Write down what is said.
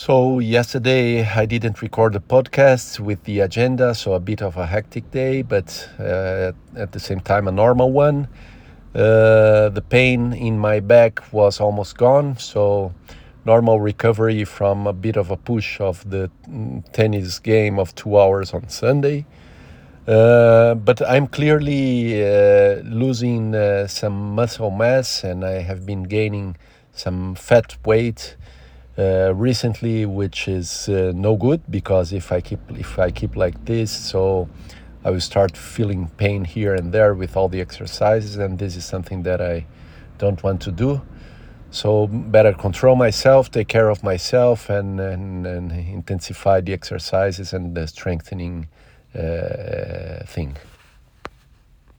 So, yesterday I didn't record the podcast with the agenda, so a bit of a hectic day, but uh, at the same time, a normal one. Uh, the pain in my back was almost gone, so normal recovery from a bit of a push of the mm, tennis game of two hours on Sunday. Uh, but I'm clearly uh, losing uh, some muscle mass and I have been gaining some fat weight uh, recently, which is uh, no good because if I keep if I keep like this, so I will start feeling pain here and there with all the exercises, and this is something that I don't want to do. So better control myself, take care of myself, and and, and intensify the exercises and the strengthening uh, thing.